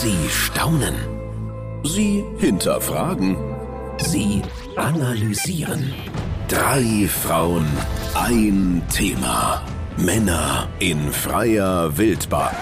Sie staunen. Sie hinterfragen. Sie analysieren. Drei Frauen, ein Thema. Männer in freier Wildbahn.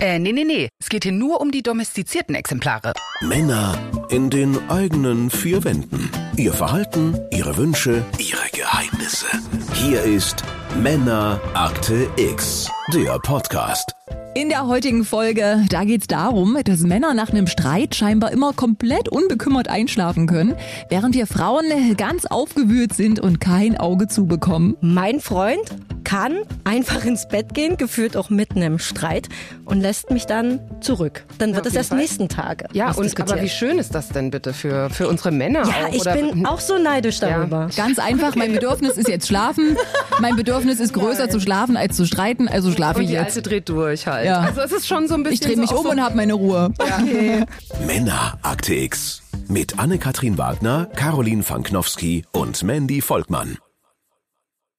Äh, nee, nee, nee. Es geht hier nur um die domestizierten Exemplare. Männer in den eigenen vier Wänden. Ihr Verhalten, ihre Wünsche, ihre Geheimnisse. Hier ist Männer Akte X, der Podcast. In der heutigen Folge, da geht's darum, dass Männer nach einem Streit scheinbar immer komplett unbekümmert einschlafen können, während wir Frauen ganz aufgewühlt sind und kein Auge zubekommen. Mein Freund kann einfach ins Bett gehen, gefühlt auch mitten im Streit und lässt mich dann zurück. Dann Ja, wird es erst Fall. nächsten Tage. Ja, und aber wie schön ist das denn bitte für, für unsere Männer Ja, auch? ich oder- bin auch so neidisch darüber. Ganz einfach, mein Bedürfnis ist jetzt schlafen. Mein Bedürfnis ist größer zu schlafen als zu streiten, also schlafe ich die jetzt. Alte dreht durch halt. Ja. Also es ist schon so ein bisschen Ich drehe mich so um auch und so, habe meine Ruhe. Männer Akte X. Mit Anne-Kathrin Wagner, Caroline Fanknowski und Mandy Volkmann.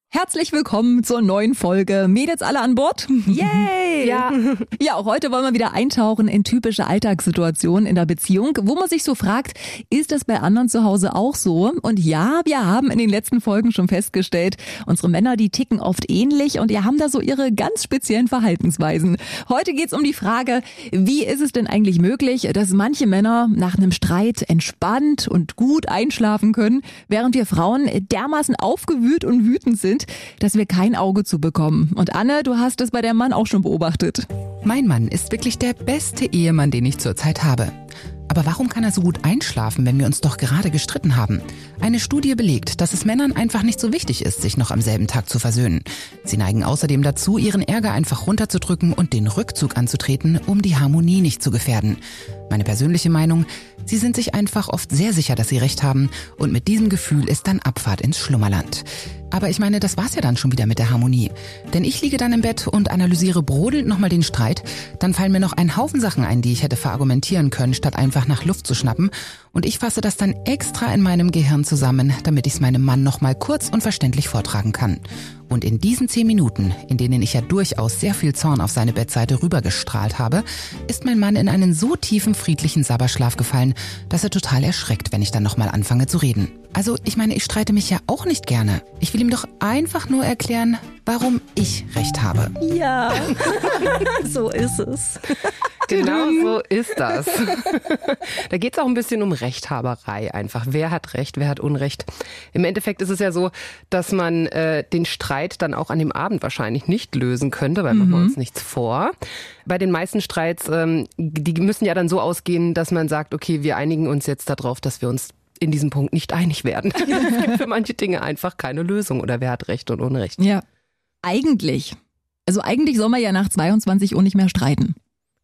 Herzlich willkommen zur neuen Folge. Mädels alle an Bord? Yay! Ja, Ja, auch heute wollen wir wieder eintauchen in typische Alltagssituationen in der Beziehung, wo man sich so fragt, ist das bei anderen zu Hause auch so? Und ja, wir haben in den letzten Folgen schon festgestellt, unsere Männer, die ticken oft ähnlich und die haben da so ihre ganz speziellen Verhaltensweisen. Heute geht's um die Frage, wie ist es denn eigentlich möglich, dass manche Männer nach einem Streit entspannt und gut einschlafen können, während wir Frauen dermaßen aufgewühlt und wütend sind, dass wir kein Auge zu bekommen. Und Anne, du hast es bei der Mann auch schon beobachtet. Mein Mann ist wirklich der beste Ehemann, den ich zurzeit habe. Aber warum kann er so gut einschlafen, wenn wir uns doch gerade gestritten haben? Eine Studie belegt, dass es Männern einfach nicht so wichtig ist, sich noch am selben Tag zu versöhnen. Sie neigen außerdem dazu, ihren Ärger einfach runterzudrücken und den Rückzug anzutreten, um die Harmonie nicht zu gefährden. Meine persönliche Meinung, sie sind sich einfach oft sehr sicher, dass sie recht haben und mit diesem Gefühl ist dann Abfahrt ins Schlummerland. Aber ich meine, das war's ja dann schon wieder mit der Harmonie. Denn ich liege dann im Bett und analysiere brodelnd nochmal den Streit. Dann fallen mir noch ein Haufen Sachen ein, die ich hätte verargumentieren können, statt einfach nach Luft zu schnappen. Und ich fasse das dann extra in meinem Gehirn zusammen, damit ich es meinem Mann nochmal kurz und verständlich vortragen kann. Und in diesen zehn Minuten, in denen ich ja durchaus sehr viel Zorn auf seine Bettseite rübergestrahlt habe, ist mein Mann in einen so tiefen friedlichen Sabberschlaf gefallen, dass er total erschreckt, wenn ich dann nochmal anfange zu reden. Also, ich meine, ich streite mich ja auch nicht gerne. Ich will ihm doch einfach nur erklären, warum ich recht habe. Ja, so ist es. genau so ist das. da geht es auch ein bisschen um Rechthaberei einfach. Wer hat Recht, wer hat Unrecht? Im Endeffekt ist es ja so, dass man äh, den Streit dann auch an dem Abend wahrscheinlich nicht lösen könnte, weil machen wir uns nichts vor. Bei den meisten Streits, ähm, die müssen ja dann so ausgehen, dass man sagt, okay, wir einigen uns jetzt darauf, dass wir uns in diesem Punkt nicht einig werden. es gibt für manche Dinge einfach keine Lösung oder wer hat Recht und Unrecht. Ja. Eigentlich. Also eigentlich soll man ja nach 22 Uhr nicht mehr streiten.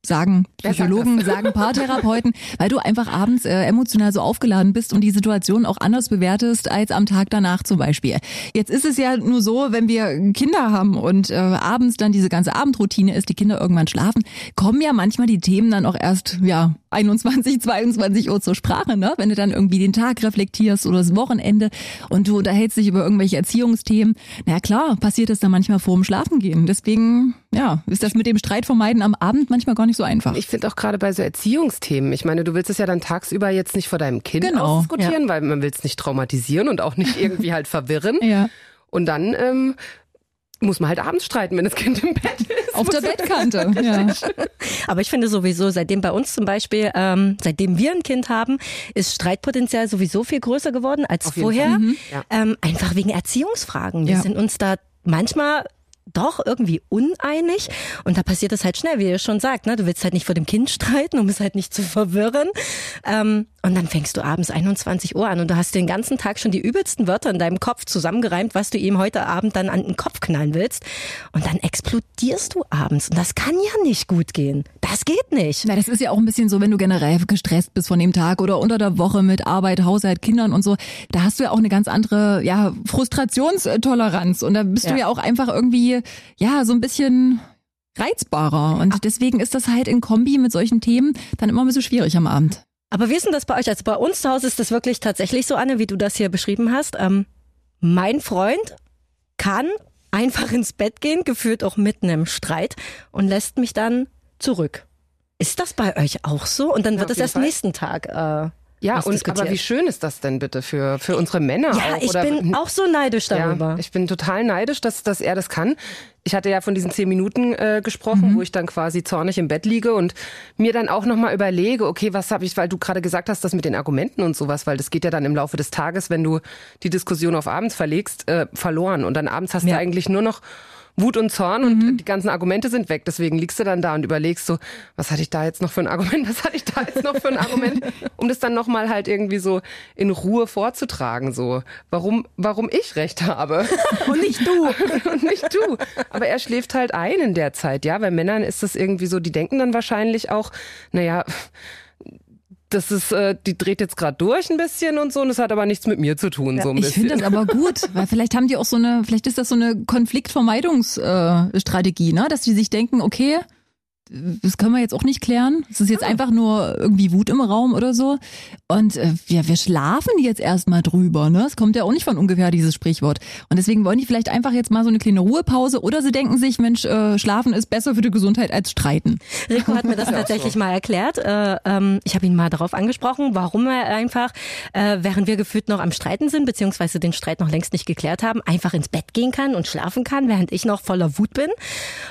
Sagen sagt Psychologen, sagen Paartherapeuten, weil du einfach abends äh, emotional so aufgeladen bist und die Situation auch anders bewertest als am Tag danach zum Beispiel. Jetzt ist es ja nur so, wenn wir Kinder haben und äh, abends dann diese ganze Abendroutine ist, die Kinder irgendwann schlafen, kommen ja manchmal die Themen dann auch erst, ja, 21, 22 Uhr zur Sprache, ne? Wenn du dann irgendwie den Tag reflektierst oder das Wochenende und du unterhältst dich über irgendwelche Erziehungsthemen. Na ja, klar, passiert es dann manchmal vor dem Schlafengehen. Deswegen, ja, ist das mit dem Streit vermeiden am Abend manchmal gar nicht so einfach. Ich finde auch gerade bei so Erziehungsthemen, ich meine, du willst es ja dann tagsüber jetzt nicht vor deinem Kind Genau, ausdiskutieren, weil man will es nicht traumatisieren und auch nicht irgendwie halt verwirren. ja. Und dann ähm, muss man halt abends streiten, wenn das Kind im Bett ist. Auf der Bettkante. Ja. Aber ich finde sowieso, seitdem bei uns zum Beispiel, ähm, seitdem wir ein Kind haben, ist Streitpotenzial sowieso viel größer geworden als vorher. Mhm. Ja. Ähm, einfach wegen Erziehungsfragen. Wir Ja. sind uns da manchmal doch irgendwie uneinig und da passiert es halt schnell, wie ihr schon sagt, ne? du willst halt nicht vor dem Kind streiten, um es halt nicht zu verwirren ähm, und dann fängst du abends 21 Uhr an und du hast den ganzen Tag schon die übelsten Wörter in deinem Kopf zusammengereimt, was du ihm heute Abend dann an den Kopf knallen willst und dann explodierst du abends und das kann ja nicht gut gehen. Das geht nicht. Na, das ist ja auch ein bisschen so, wenn du generell gestresst bist von dem Tag oder unter der Woche mit Arbeit, Haushalt, Kindern und so. Da hast du ja auch eine ganz andere, ja, Frustrationstoleranz. Und da bist du Ja. ja auch einfach irgendwie, ja, so ein bisschen reizbarer. Und deswegen ist das halt in Kombi mit solchen Themen dann immer ein bisschen schwierig am Abend. Aber wie ist denn das bei euch? Also bei uns zu Hause ist das wirklich tatsächlich so, Anne, wie du das hier beschrieben hast. Ähm, mein Freund kann einfach ins Bett gehen, gefühlt auch mitten im Streit und lässt mich dann zurück. Ist das bei euch auch so? Und dann wird auf es erst Fall. nächsten Tag. Äh, Ja, und aber wie schön ist das denn bitte für, für unsere Männer Ja, auch? ich Oder- bin auch so neidisch darüber. Ja, ich bin total neidisch, dass, dass er das kann. Ich hatte ja von diesen zehn Minuten äh, gesprochen, wo ich dann quasi zornig im Bett liege und mir dann auch nochmal überlege, okay, was habe ich, weil du gerade gesagt hast, das mit den Argumenten und sowas, weil das geht ja dann im Laufe des Tages, wenn du die Diskussion auf abends verlegst, äh, verloren. Und dann abends hast Ja. du eigentlich nur noch Wut und Zorn und die ganzen Argumente sind weg. Deswegen liegst du dann da und überlegst so, was hatte ich da jetzt noch für ein Argument, was hatte ich da jetzt noch für ein Argument, um das dann nochmal halt irgendwie so in Ruhe vorzutragen, so, warum, warum ich recht habe. Und nicht du. und nicht du. Aber er schläft halt ein in der Zeit, ja. Bei Männern ist das irgendwie so, die denken dann wahrscheinlich auch, naja, das ist, äh, die dreht jetzt gerade durch ein bisschen und so, und das hat aber nichts mit mir zu tun, so ein Ich bisschen. finde das aber gut, weil vielleicht haben die auch so eine, vielleicht ist das so eine Konfliktvermeidungsstrategie, äh, ne? dass die sich denken, okay, das können wir jetzt auch nicht klären. Es ist jetzt einfach nur irgendwie Wut im Raum oder so. Und äh, wir, wir schlafen jetzt erstmal drüber. Ne? Es kommt ja auch nicht von ungefähr, dieses Sprichwort. Und deswegen wollen die vielleicht einfach jetzt mal so eine kleine Ruhepause oder sie denken sich, Mensch, äh, schlafen ist besser für die Gesundheit als streiten. Rico hat mir das tatsächlich mal erklärt. Äh, ähm, ich habe ihn mal darauf angesprochen, warum er einfach, äh, während wir gefühlt noch am Streiten sind, beziehungsweise den Streit noch längst nicht geklärt haben, einfach ins Bett gehen kann und schlafen kann, während ich noch voller Wut bin.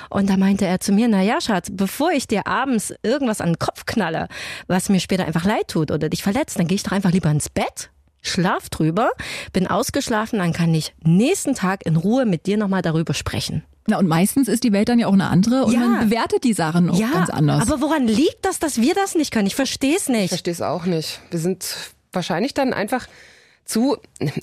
Und da meinte er zu mir, na ja, Schatz, bevor ich dir abends irgendwas an den Kopf knalle, was mir später einfach leid tut oder dich verletzt, dann gehe ich doch einfach lieber ins Bett. Schlaf drüber, bin ausgeschlafen, dann kann ich nächsten Tag in Ruhe mit dir nochmal darüber sprechen. Na, und meistens ist die Welt dann ja auch eine andere und Ja. man bewertet die Sachen auch ja, ganz anders. aber woran liegt das, dass wir das nicht können? Ich verstehe es Ich nicht. verstehe es auch nicht. Wir sind wahrscheinlich dann einfach zu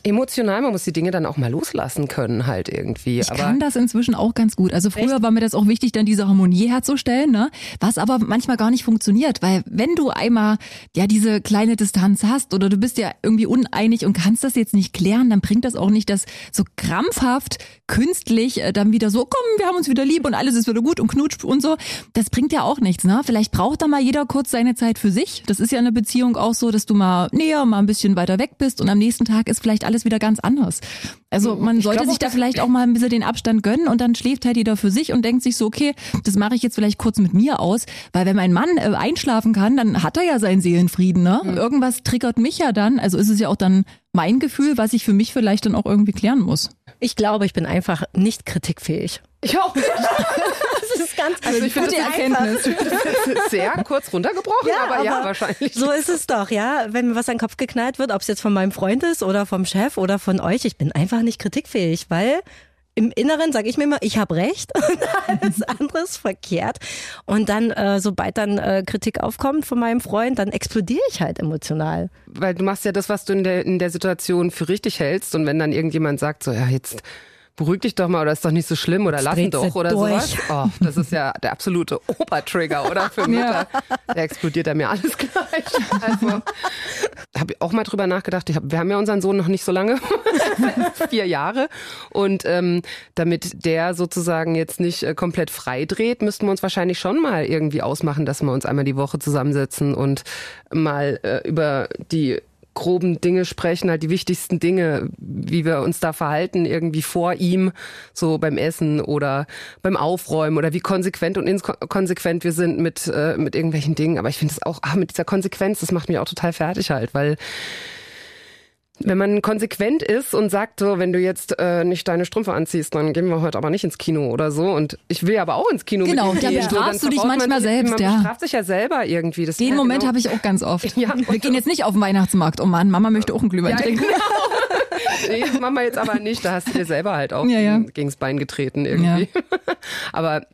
emotional. Man muss die Dinge dann auch mal loslassen können, halt irgendwie. Ich aber kann das inzwischen auch ganz gut. Also früher war mir das auch wichtig, dann diese Harmonie herzustellen, ne? Was aber manchmal gar nicht funktioniert, weil wenn du einmal ja diese kleine Distanz hast oder du bist ja irgendwie uneinig und kannst das jetzt nicht klären, dann bringt das auch nicht das so krampfhaft künstlich äh, dann wieder so, komm, wir haben uns wieder lieb und alles ist wieder gut und knutscht und so. Das bringt ja auch nichts, ne? Vielleicht braucht da mal jeder kurz seine Zeit für sich. Das ist ja eine Beziehung auch so, dass du mal näher, mal ein bisschen weiter weg bist und am nächsten Tag ist vielleicht alles wieder ganz anders. Also man sollte glaub sich auch, da vielleicht auch mal ein bisschen den Abstand gönnen und dann schläft halt jeder für sich und denkt sich so, okay, das mache ich jetzt vielleicht kurz mit mir aus, weil wenn mein Mann äh, einschlafen kann, dann hat er ja seinen Seelenfrieden, ne? Mhm. Irgendwas triggert mich ja dann, also ist es ja auch dann mein Gefühl, was ich für mich vielleicht dann auch irgendwie klären muss. Ich glaube, ich bin einfach nicht kritikfähig. ich auch. Das ist ganz Also ich finde das Erkenntnis. sehr kurz runtergebrochen, aber, ja, wahrscheinlich. So ist es doch, ja. Wenn mir was an den Kopf geknallt wird, ob es jetzt von meinem Freund ist oder vom Chef oder von euch, ich bin einfach nicht kritikfähig, weil im Inneren sage ich mir immer, ich habe recht und alles andere ist verkehrt. Und dann, äh, sobald dann äh, Kritik aufkommt von meinem Freund, dann explodiere ich halt emotional. Weil du machst ja das, was du in der, in der Situation für richtig hältst. Und wenn dann irgendjemand sagt, so, ja, jetzt beruhig dich doch mal oder ist doch nicht so schlimm oder lass ihn doch oder durch. sowas. Oh, das ist ja der absolute Obertrigger, oder? Für Mütter. Da explodiert er mir alles gleich. Also, habe ich auch mal drüber nachgedacht. Ich hab, wir haben ja unseren Sohn noch nicht so lange, vier Jahre. Und ähm, damit der sozusagen jetzt nicht äh, komplett frei dreht, müssten wir uns wahrscheinlich schon mal irgendwie ausmachen, dass wir uns einmal die Woche zusammensetzen und mal äh, über die groben Dinge sprechen, halt die wichtigsten Dinge, wie wir uns da verhalten, irgendwie vor ihm, so beim Essen oder beim Aufräumen oder wie konsequent und inkonsequent wir sind mit, äh, mit irgendwelchen Dingen. Aber ich finde es auch, ah, mit dieser Konsequenz, das macht mich auch total fertig halt, weil wenn man konsequent ist und sagt, so, wenn du jetzt äh, nicht deine Strümpfe anziehst, dann gehen wir heute aber nicht ins Kino oder so. Und ich will aber auch ins Kino Genau, da bestrafst so, du dich verbaut man manchmal sich- selbst, man ja. bestraft sich ja selber irgendwie. Das Den Moment genau. habe ich auch ganz oft. Ja, Wir gehen jetzt nicht auf den Weihnachtsmarkt. Oh Mann, Mama möchte auch einen Glühwein Ja, trinken. genau. Nee, wir jetzt aber nicht. Da hast du dir selber halt auch Ja, ja. gegens Bein getreten irgendwie. aber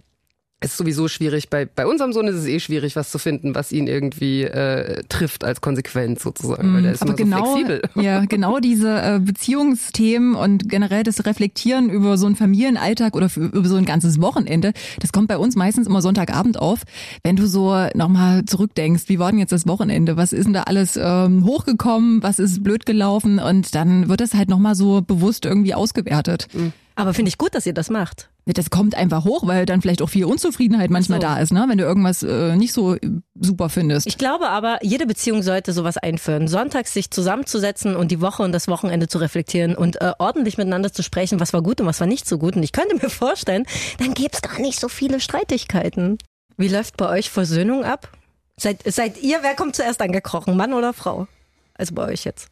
ist sowieso schwierig. Bei, bei unserem Sohn ist es eh schwierig, was zu finden, was ihn irgendwie äh, trifft als Konsequenz sozusagen. weil der ist Aber immer so genau, flexibel. ja, genau diese äh, Beziehungsthemen und generell das Reflektieren über so einen Familienalltag oder für, über so ein ganzes Wochenende, das kommt bei uns meistens immer Sonntagabend auf. Wenn du so nochmal zurückdenkst, wie war denn jetzt das Wochenende? Was ist denn da alles ähm, hochgekommen? Was ist blöd gelaufen? Und dann wird das halt nochmal so bewusst irgendwie ausgewertet. Aber finde ich gut, dass ihr das macht. Das kommt einfach hoch, weil dann vielleicht auch viel Unzufriedenheit manchmal So. da ist, ne? wenn du irgendwas äh, nicht so super findest. Ich glaube aber, jede Beziehung sollte sowas einführen. Sonntags sich zusammenzusetzen und die Woche und das Wochenende zu reflektieren und äh, ordentlich miteinander zu sprechen, was war gut und was war nicht so gut. Und ich könnte mir vorstellen, dann gäbe es gar nicht so viele Streitigkeiten. Wie läuft bei euch Versöhnung ab? Seid, seid ihr, wer kommt zuerst angekrochen, Mann oder Frau? Also bei euch jetzt.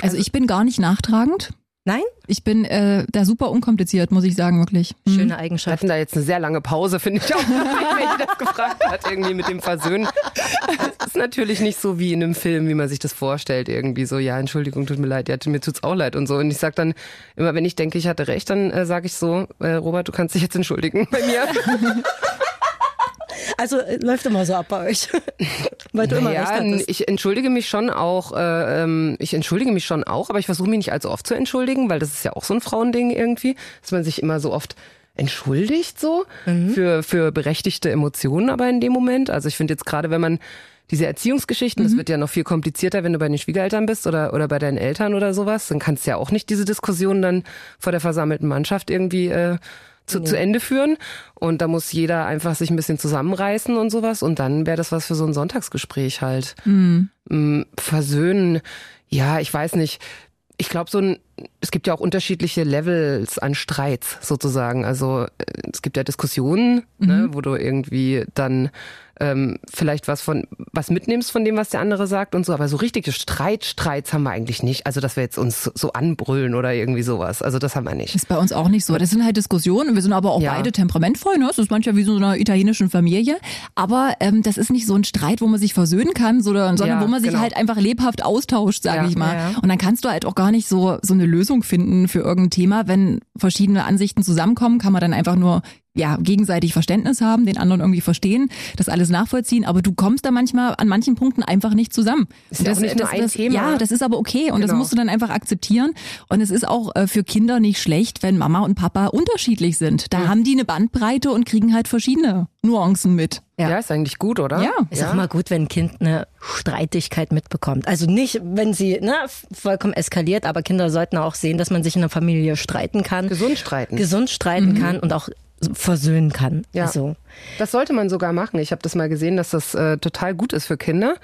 Also ich bin gar nicht nachtragend. Nein? Ich bin äh, da super unkompliziert, muss ich sagen, wirklich. Hm. Schöne Wir Eigenschaft. hatten da jetzt eine sehr lange Pause, finde ich auch, wenn ich das gefragt hat, irgendwie mit dem Versöhnen. Das ist natürlich nicht so wie in einem Film, wie man sich das vorstellt, irgendwie so, ja, Entschuldigung, tut mir leid, ja, mir tut's auch leid und so. Und ich sag dann immer, wenn ich denke, ich hatte recht, dann äh, sage ich so, äh, Robert, du kannst dich jetzt entschuldigen bei mir. Also äh, läuft immer so ab bei euch. Weil du immer Naja, recht ich entschuldige mich schon auch, äh, ähm, ich entschuldige mich schon auch, aber ich versuche mich nicht allzu oft zu entschuldigen, weil das ist ja auch so ein Frauending irgendwie, dass man sich immer so oft entschuldigt so für, für berechtigte Emotionen aber in dem Moment. Also ich finde jetzt gerade, wenn man diese Erziehungsgeschichten, das wird ja noch viel komplizierter, wenn du bei den Schwiegereltern bist oder, oder bei deinen Eltern oder sowas, dann kannst du ja auch nicht diese Diskussion dann vor der versammelten Mannschaft irgendwie äh, zu, zu Ende führen. Und da muss jeder einfach sich ein bisschen zusammenreißen und sowas. Und dann wäre das was für so ein Sonntagsgespräch halt. Mm, Versöhnen, ja, ich weiß nicht. Ich glaube, so ein, es gibt ja auch unterschiedliche Levels an Streits sozusagen. Also äh, es gibt ja Diskussionen, ne, wo du irgendwie dann ähm, vielleicht was von was mitnimmst von dem, was der andere sagt und so, aber so richtige Streitstreits haben wir eigentlich nicht. Also dass wir jetzt uns so anbrüllen oder irgendwie sowas. Also das haben wir nicht. Ist bei uns auch nicht so. Das sind halt Diskussionen. Wir sind aber auch Ja. beide temperamentvoll. Ne? Das ist manchmal wie so in einer italienischen Familie. Aber ähm, das ist nicht so ein Streit, wo man sich versöhnen kann, sondern, sondern Ja, wo man sich genau. halt einfach lebhaft austauscht, sage Ja. ich mal. Und dann kannst du halt auch gar nicht so so eine Lösung finden für irgendein Thema, wenn verschiedene Ansichten zusammenkommen, kann man dann einfach nur ja, gegenseitig Verständnis haben, den anderen irgendwie verstehen, das alles nachvollziehen, aber du kommst da manchmal an manchen Punkten einfach nicht zusammen. Ist Und ja auch nicht nur ein Thema. Ja, das ist aber okay und das Genau. musst du dann einfach akzeptieren. Und es ist auch äh, für Kinder nicht schlecht, wenn Mama und Papa unterschiedlich sind. Da haben die eine Bandbreite und kriegen halt verschiedene Nuancen mit. Ja, ist eigentlich gut, oder? Ja. Ist auch immer gut, wenn ein Kind eine Streitigkeit mitbekommt. Also nicht, wenn sie ne, vollkommen eskaliert, aber Kinder sollten auch sehen, dass man sich in der Familie streiten kann. Gesund streiten. Gesund streiten kann und auch versöhnen kann. Ja. Also, Das sollte man sogar machen. Ich habe das mal gesehen, dass das äh, total gut ist für Kinder,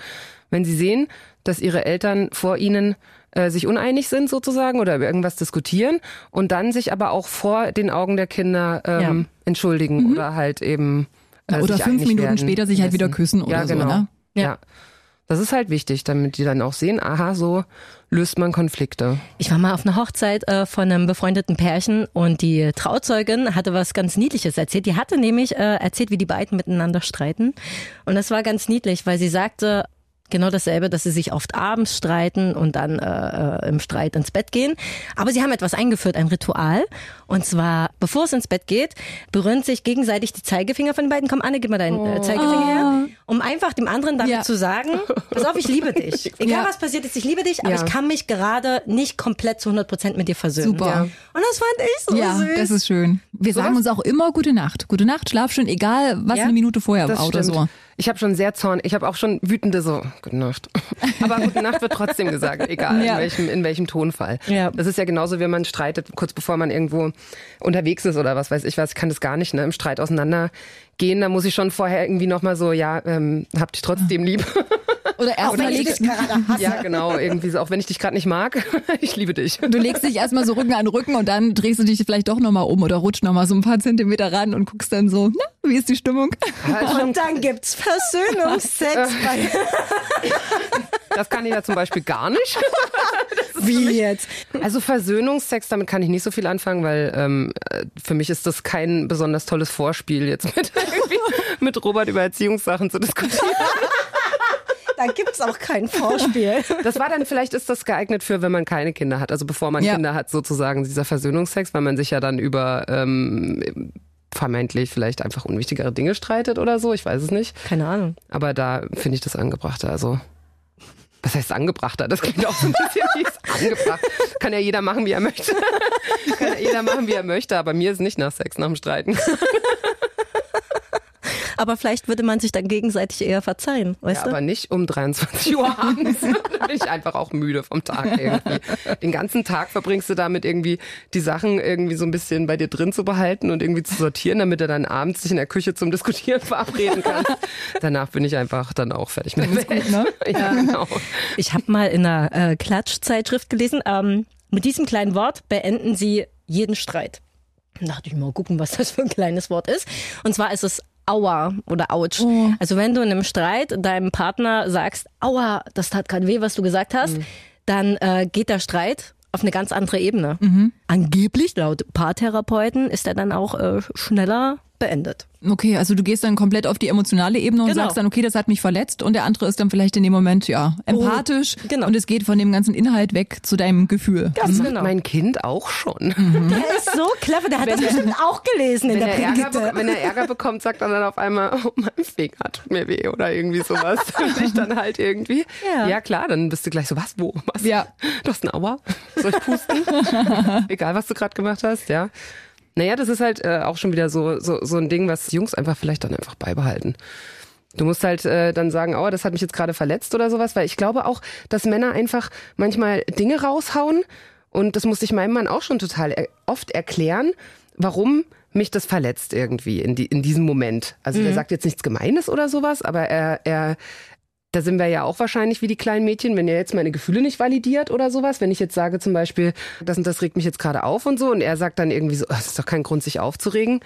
wenn sie sehen, dass ihre Eltern vor ihnen äh, sich uneinig sind sozusagen oder über irgendwas diskutieren und dann sich aber auch vor den Augen der Kinder ähm, Ja. entschuldigen oder halt eben äh, Oder sich fünf Minuten werden später sich halt wieder küssen oder ja, so, genau. ne? Ja. Ja. Das ist halt wichtig, damit die dann auch sehen, aha, so löst man Konflikte. Ich war mal auf einer Hochzeit äh, von einem befreundeten Pärchen und die Trauzeugin hatte was ganz Niedliches erzählt. Die hatte nämlich äh, erzählt, wie die beiden miteinander streiten. Und das war ganz niedlich, weil sie sagte, genau dasselbe, dass sie sich oft abends streiten und dann äh, äh, im Streit ins Bett gehen. Aber sie haben etwas eingeführt, ein Ritual. Und zwar, bevor es ins Bett geht, berühren sich gegenseitig die Zeigefinger von den beiden. Komm, Anne, gib mal deinen äh, Zeigefinger her. Um einfach dem anderen damit Ja. zu sagen, pass auf, ich liebe dich. Egal Ja. was passiert ist, ich liebe dich, aber Ja. ich kann mich gerade nicht komplett zu 100 Prozent mit dir versöhnen. Super. Und das fand ich so Ja, süß. das ist schön. Wir sagen uns auch immer gute Nacht. Gute Nacht, schlaf schön, egal was eine Minute vorher war oder so. Ich habe schon sehr zorn, ich habe auch schon wütende so, gute Nacht. Aber gute Nacht wird trotzdem gesagt, egal Ja. in welchem in welchem Tonfall. Ja. Das ist ja genauso, wie man streitet, kurz bevor man irgendwo unterwegs ist oder was weiß ich was, ich kann das gar nicht, ne, im Streit auseinandergehen, da muss ich schon vorher irgendwie noch mal so, ja, ähm, hab dich trotzdem lieb. Oder erst mal legst, ja, genau, irgendwie so, auch wenn ich dich gerade nicht mag, ich liebe dich. du legst dich erstmal so Rücken an Rücken und dann drehst du dich vielleicht doch nochmal um oder rutscht nochmal so ein paar Zentimeter ran und guckst dann so, na, wie ist die Stimmung? Und dann gibt's Versöhnungsex bei Das kann ich ja zum Beispiel gar nicht. Wie jetzt? Also Versöhnungsex, damit kann ich nicht so viel anfangen, weil ähm, äh, für mich ist das kein besonders tolles Vorspiel, jetzt mit, mit Robert über Erziehungssachen zu diskutieren. Da gibt's auch kein Vorspiel. Das war dann, vielleicht ist das geeignet für, wenn man keine Kinder hat. Also bevor man Ja. Kinder hat, sozusagen dieser Versöhnungsex, weil man sich ja dann über ähm, vermeintlich vielleicht einfach unwichtigere Dinge streitet oder so. Ich weiß es nicht. Keine Ahnung. Aber da finde ich das angebrachter. Also, was heißt angebrachter? Das klingt auch so ein bisschen wie es angebracht. Kann ja jeder machen, wie er möchte. Kann ja jeder machen, wie er möchte. Aber mir ist nicht nach Sex, nach dem Streiten. Aber vielleicht würde man sich dann gegenseitig eher verzeihen, weißt Ja, du? aber nicht um 23 Uhr abends. da bin ich einfach auch müde vom Tag irgendwie. Den ganzen Tag verbringst du damit irgendwie die Sachen irgendwie so ein bisschen bei dir drin zu behalten und irgendwie zu sortieren, damit du dann abends dich in der Küche zum Diskutieren verabreden kannst. Danach bin ich einfach dann auch fertig mit der Welt. ne? Ja, genau. Ich habe mal in einer äh, Klatschzeitschrift gelesen, ähm, mit diesem kleinen Wort beenden sie jeden Streit. Da dachte ich mal gucken, was das für ein kleines Wort ist. Und zwar ist es Aua oder Autsch. Oh. Also wenn du in einem Streit deinem Partner sagst, Aua, das tat gerade weh, was du gesagt hast, Mhm. dann äh, geht der Streit auf eine ganz andere Ebene. Mhm. Angeblich, laut Paartherapeuten, ist er dann auch äh, schneller beendet. Okay, also du gehst dann komplett auf die emotionale Ebene und Genau. sagst dann, okay, das hat mich verletzt und der andere ist dann vielleicht in dem Moment, ja, empathisch genau. und es geht von dem ganzen Inhalt weg zu deinem Gefühl. Ganz Macht genau. mein Kind auch schon. Der ist so clever, der hat das bestimmt auch gelesen in Wenn der er, Ärger, Brigitte. wenn er Ärger bekommt, sagt er dann auf einmal, oh, mein Finger tut mir weh oder irgendwie sowas. Und ich dann halt irgendwie, Ja. ja. klar, dann bist du gleich so, was, wo, was? Ja. Du hast einen Aua? Soll ich pusten? Egal, was du gerade gemacht hast, ja. Naja, das ist halt äh, auch schon wieder so, so, so ein Ding, was Jungs einfach vielleicht dann einfach beibehalten. Du musst halt äh, dann sagen, oh, das hat mich jetzt gerade verletzt oder sowas, weil ich glaube auch, dass Männer einfach manchmal Dinge raushauen und das musste ich meinem Mann auch schon total er oft erklären, warum mich das verletzt irgendwie in, die, in diesem Moment. Also der sagt jetzt nichts Gemeines oder sowas, aber er, er, da sind wir ja auch wahrscheinlich wie die kleinen Mädchen, wenn er jetzt meine Gefühle nicht validiert oder sowas. Wenn ich jetzt sage zum Beispiel, das und das regt mich jetzt gerade auf und so und er sagt dann irgendwie so, "Ah, das ist doch kein Grund, sich aufzuregen.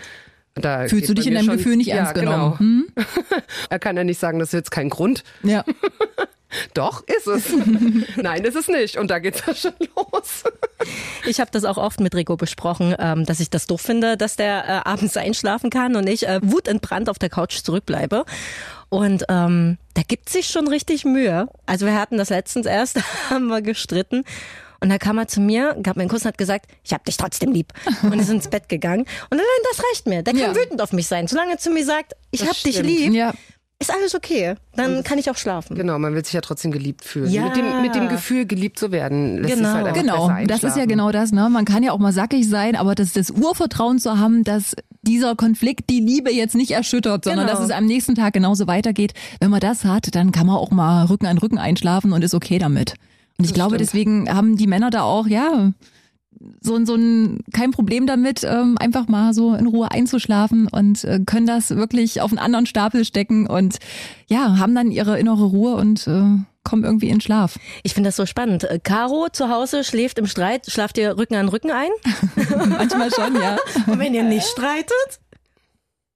Da Fühlst du dich in deinem schon- Gefühl nicht ja, ernst Genau. genommen? Hm? Er kann ja nicht sagen, das ist jetzt kein Grund. Ja. Doch, ist es. Nein, ist es nicht. Und da geht's ja schon los. Ich habe das auch oft mit Rico besprochen, ähm, dass ich das doof finde, dass der äh, abends einschlafen kann und ich äh, wutentbrannt auf der Couch zurückbleibe. Und ähm, da gibt sich schon richtig Mühe. Also wir hatten das letztens erst, haben wir gestritten. Und da kam er zu mir, gab mir einen Kuss und hat gesagt, ich hab dich trotzdem lieb. Und ist ins Bett gegangen. Und dann, das reicht mir. Der kann Ja. wütend auf mich sein. Solange er zu mir sagt, ich Das hab dich stimmt. lieb, ja. Ist alles okay. Dann kann ich auch schlafen. Genau, man will sich ja trotzdem geliebt fühlen. Ja. Mit, dem, mit dem Gefühl, geliebt zu werden, lässt Genau. es halt einfach Genau, das ist ja genau das. Ne? Man kann ja auch mal sackig sein, aber das, das Urvertrauen zu haben, dass dieser Konflikt die Liebe jetzt nicht erschüttert, sondern Genau. dass es am nächsten Tag genauso weitergeht. Wenn man das hat, dann kann man auch mal Rücken an Rücken einschlafen und ist okay damit. Und ich glaube, stimmt. deswegen haben die Männer da auch, ja, so, so ein kein Problem damit, ähm, einfach mal so in Ruhe einzuschlafen und äh, können das wirklich auf einen anderen Stapel stecken und ja, haben dann ihre innere Ruhe und äh, kommen irgendwie in Schlaf. Ich finde das so spannend. Äh, Caro zu Hause schläft im Streit, schlaft ihr Rücken an Rücken ein? Manchmal schon, ja. Und wenn ihr nicht streitet?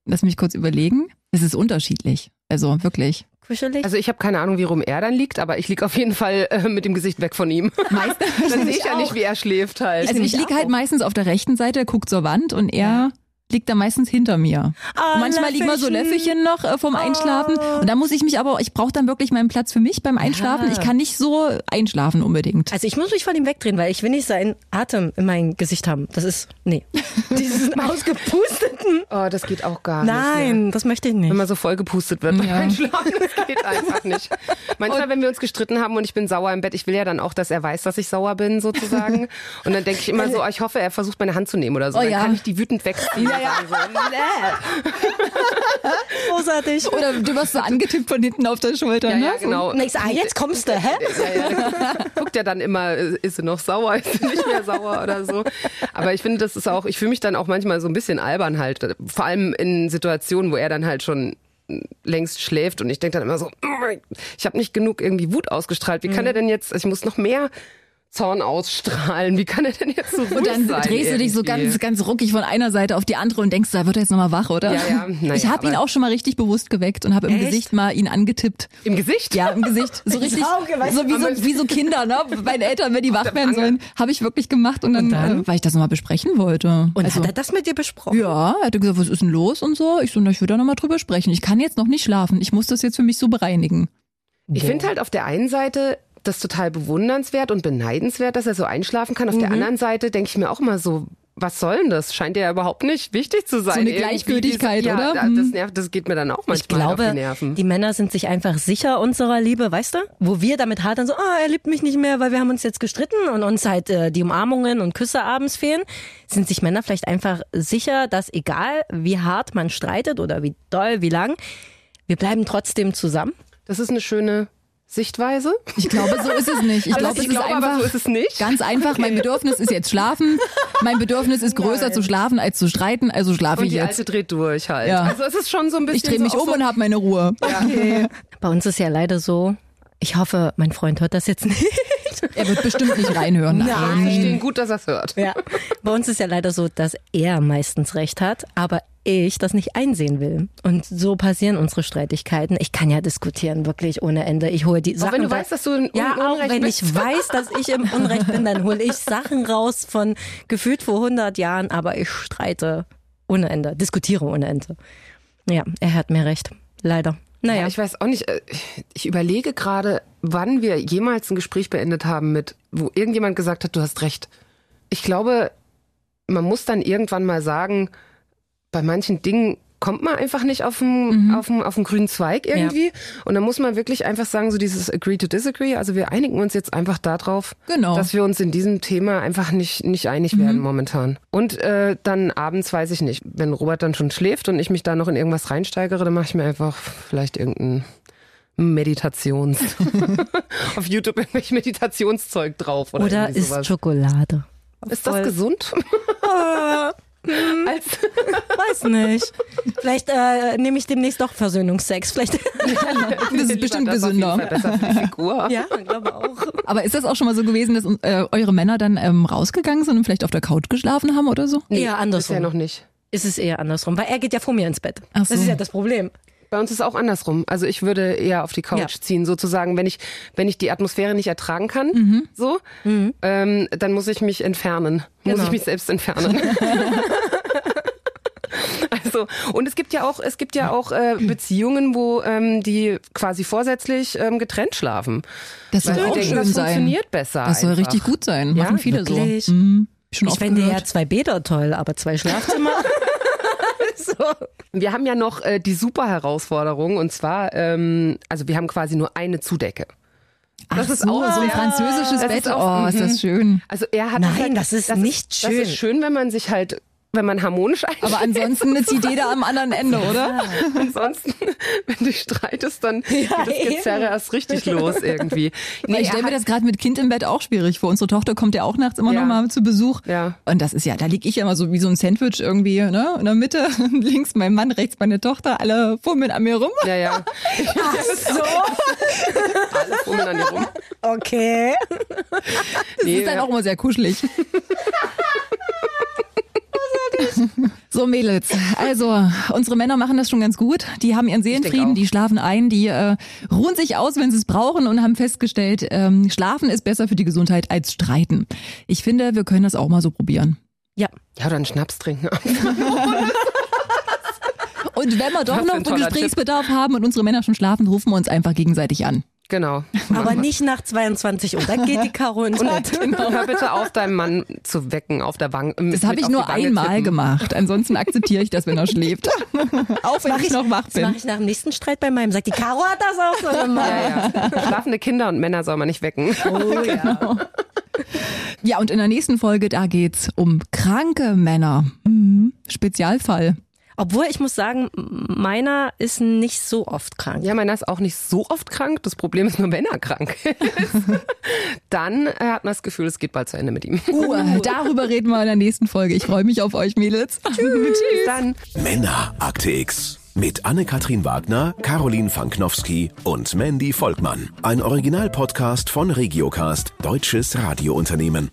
Lass mich kurz überlegen. Es ist unterschiedlich. Also wirklich. Kuschelig? Also ich habe keine Ahnung, wie rum er dann liegt, aber ich lieg auf jeden Fall äh, mit dem Gesicht weg von ihm. Meistens, Dann sehe ich ja nicht, wie er schläft halt. also ich liege halt meistens auf der rechten Seite, guckt zur Wand und er liegt dann meistens hinter mir. Ah, Und manchmal liegen mal so Löffelchen. Noch äh, vom Einschlafen. Und da muss ich mich aber, ich brauche dann wirklich meinen Platz für mich beim Einschlafen. Ja. Ich kann nicht so einschlafen unbedingt. Also ich muss mich von ihm wegdrehen, weil ich will nicht seinen Atem in mein Gesicht haben. Das ist, nee. Diesen ausgepusteten. oh, das geht auch gar nicht. Mehr. Nein, das möchte ich nicht. Wenn man so voll gepustet wird beim Ja. Einschlafen, das geht einfach nicht. Manchmal, wenn wir uns gestritten haben und ich bin sauer im Bett, ich will ja dann auch, dass er weiß, dass ich sauer bin, sozusagen. Und dann denke ich immer so, oh, ich hoffe, er versucht meine Hand zu nehmen oder so. Oh dann ja. kann ich die wütend wegziehen. Ja, ja. So, Großartig. Oder du wirst so angetippt von hinten auf der Schulter. ja, ne? ja, genau. Und ich sag, ah, jetzt kommst du, hä? Ja, ja. Guckt ja dann immer, ist sie noch sauer, ist sie nicht mehr sauer oder so. Aber ich finde, das ist auch, ich fühle mich dann auch manchmal so ein bisschen albern halt. Vor allem in Situationen, wo er dann halt schon längst schläft und ich denke dann immer so, ich habe nicht genug irgendwie Wut ausgestrahlt. Wie kann Mhm. er denn jetzt, ich muss noch mehr Zorn ausstrahlen. Wie kann er denn jetzt so ruhig Und dann sein drehst du dich so ganz, ganz ruckig von einer Seite auf die andere und denkst, da wird er jetzt nochmal wach, oder? Ja, ja, na ich habe ihn auch schon mal richtig bewusst geweckt und habe im? Gesicht mal ihn angetippt. Im Gesicht? Ja, im Gesicht. So richtig, Auge, so wie so, wie so Kinder, ne? Bei den Eltern, wenn die wach werden sollen, habe ich wirklich gemacht und dann, Und dann? Äh, weil ich das nochmal besprechen wollte. Und also, hat er das mit dir besprochen? ja, er hatte gesagt, was ist denn los und so. Ich so, na, ich würde da nochmal drüber sprechen. Ich kann jetzt noch nicht schlafen. Ich muss das jetzt für mich so bereinigen. Ich finde halt auf der einen Seite das total bewundernswert und beneidenswert, dass er so einschlafen kann. Auf Mhm. der anderen Seite denke ich mir auch immer so, was soll denn das? Scheint ja überhaupt nicht wichtig zu sein. So eine Gleichgültigkeit, diese, oder? Ja, Hm. das, nervt, das geht mir dann auch Ich manchmal auf glaube, die Nerven. die Männer sind sich einfach sicher unserer Liebe, weißt du? Wo wir damit hadern, so, ah, er liebt mich nicht mehr, weil wir haben uns jetzt gestritten und uns halt äh, die Umarmungen und Küsse abends fehlen, sind sich Männer vielleicht einfach sicher, dass egal wie hart man streitet oder wie doll, wie lang, wir bleiben trotzdem zusammen. Das ist eine schöne Sichtweise. Ich glaube, so ist es nicht. Ich Also glaube, ich es ist glaube aber, einfach so ist es nicht. ganz einfach. Mein Bedürfnis ist jetzt schlafen. Mein Bedürfnis ist größer zu schlafen als zu streiten, also schlafe Und ich die jetzt. Alte dreht durch halt. Ja. Also es ist schon so ein bisschen Ich drehe mich so um so, und habe meine Ruhe. Bei uns ist ja leider so, ich hoffe, mein Freund hört das jetzt nicht. Er wird bestimmt nicht reinhören. Wir Nein. verstehen gut, dass er es hört. Ja. Bei uns ist ja leider so, dass er meistens recht hat, aber ich das nicht einsehen will. Und so passieren unsere Streitigkeiten. Ich kann ja diskutieren, wirklich ohne Ende. Ich hole die Sachen. wenn du weißt, dass du in Ja, Un- auch Unrecht wenn bist. ich weiß, dass ich im Unrecht bin, dann hole ich Sachen raus von gefühlt vor 100 Jahren, aber ich streite ohne Ende, diskutiere ohne Ende. Ja, er hat mir recht. Leider. Naja. Ja, ich weiß auch nicht. äh, Ich überlege gerade, wann wir jemals ein Gespräch beendet haben mit, wo irgendjemand gesagt hat, du hast recht. Ich glaube, man muss dann irgendwann mal sagen, bei manchen Dingen kommt man einfach nicht auf den, auf den, auf den grünen Zweig irgendwie. Und dann muss man wirklich einfach sagen, so dieses Agree to Disagree. Also wir einigen uns jetzt einfach darauf, Genau. dass wir uns in diesem Thema einfach nicht, nicht einig werden momentan. Und äh, dann abends weiß ich nicht, wenn Robert dann schon schläft und ich mich da noch in irgendwas reinsteigere, dann mache ich mir einfach vielleicht irgendein Meditations. auf YouTube irgendwelch Meditationszeug drauf. Oder, Oder ist sowas. Schokolade. Ist das voll- gesund? Als Weiß nicht. Vielleicht äh, nehme ich demnächst doch Versöhnungsex. Vielleicht. Das ist bestimmt gesünder. Besser für die Figur. ja, ich glaube auch. Aber ist das auch schon mal so gewesen, dass äh, eure Männer dann ähm, rausgegangen sind und vielleicht auf der Couch geschlafen haben oder so? eher Bisher andersrum. noch nicht. Ist es eher andersrum, weil er geht ja vor mir ins Bett. Ach so. Das ist ja das Problem. Bei uns ist es auch andersrum. Also ich würde eher auf die Couch Ja. ziehen, sozusagen, wenn ich, wenn ich die Atmosphäre nicht ertragen kann, Mhm. so, ähm, dann muss ich mich entfernen. Muss Genau. ich mich selbst entfernen. Also, und es gibt ja auch, es gibt ja auch äh, Beziehungen, wo ähm, die quasi vorsätzlich ähm, getrennt schlafen. Das soll auch denken, schön das sein. funktioniert besser. Das soll einfach. richtig gut sein. Ja, Machen viele wirklich? so. Mhm. Schon Ich fände ja zwei Bäder toll, aber zwei Schlafzimmer. so. Wir haben ja noch äh, die super Herausforderung und zwar, ähm, also wir haben quasi nur eine Zudecke. Ach das ist so, auch so ein französisches das Bett. ist auch- oh, ist das mhm. schön. Also er hat Nein, halt, das ist nicht Das schön. ist schön, wenn man sich halt, wenn man harmonisch einschläft. Aber ansonsten ist die Idee da am anderen Ende, oder? ansonsten, wenn du streitest, dann geht das eben. Gezerre erst richtig los irgendwie. Weil ich stelle mir das gerade mit Kind im Bett auch schwierig vor. Unsere Tochter kommt ja auch nachts immer Ja. noch mal zu Besuch. Ja. Und das ist ja, da lieg ich ja immer so wie so ein Sandwich irgendwie, ne? In der Mitte, links mein Mann, rechts meine Tochter, alle fummeln an mir rum. Ja, ja. Ach so. Alle fummeln an dir rum. Okay. Das Nee, ist dann ja. auch immer sehr kuschelig. So Mädels, also unsere Männer machen das schon ganz gut. Die haben ihren Seelenfrieden, die schlafen ein, die äh, ruhen sich aus, wenn sie es brauchen und haben festgestellt, ähm, Schlafen ist besser für die Gesundheit als Streiten. Ich finde, wir können das auch mal so probieren. Ja. Ja, oder einen Schnaps trinken. Und wenn wir doch noch Gesprächsbedarf haben und unsere Männer schon schlafen, rufen wir uns einfach gegenseitig an. Genau. Aber nicht nach 22 Uhr. Da geht die Karo ins Bett. Hör bitte auf, deinen Mann zu wecken auf der Bank. Das habe ich nur einmal gemacht. Ansonsten akzeptiere ich das, wenn er schläft. auch wenn Mach ich, noch wach Das bin. mache ich nach dem nächsten Streit bei meinem. Sagt die Karo hat das auch so gemacht. Ja, ja. Schlafende Kinder und Männer soll man nicht wecken. Oh, ja. Ja, und in der nächsten Folge, da geht's um kranke Männer. Mhm. Spezialfall. Obwohl ich muss sagen, meiner ist nicht so oft krank. Ja, meiner ist auch nicht so oft krank. Das Problem ist nur, wenn er krank ist. Dann äh, hat man das Gefühl, es geht bald zu Ende mit ihm. Uh, darüber reden wir in der nächsten Folge. Ich freue mich auf euch, Mädels. Tschüss. Dann Männerakte X. Mit Anne-Katrin Wagner, Caroline Fanknowski und Mandy Volkmann. Ein Originalpodcast von Regiocast, deutsches Radiounternehmen.